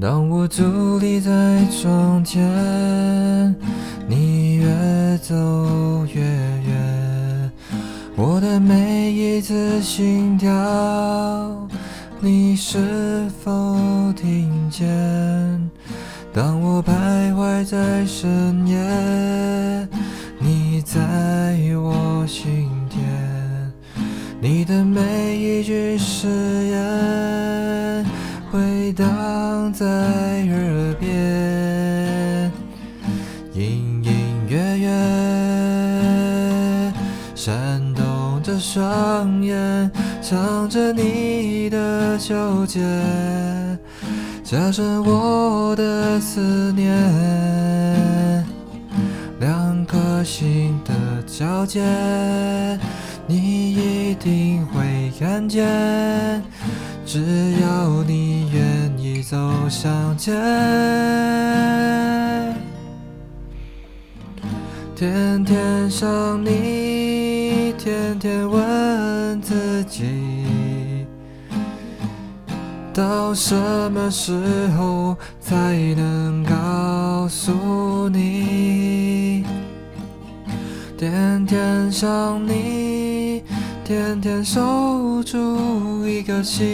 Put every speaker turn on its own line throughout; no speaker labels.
当我伫立在窗前，你越走越远，我的每一次心跳，你是否听见？当我徘徊在深夜，你在我心田，你的每一句誓言荡在耳边，隐隐约约闪动着双眼，藏着你的纠结。加深我的思念，两颗心的交界，你一定会看见，只要你走向前。天天想你，天天问自己。到什么时候才能告诉你？天天想你，天天守住一颗心，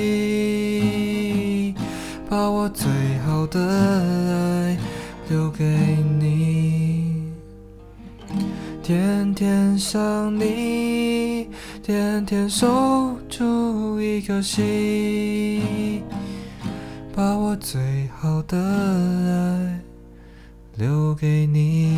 把我最好的爱留给你。天天想你，天天守住一颗心。把我最好的爱留给你。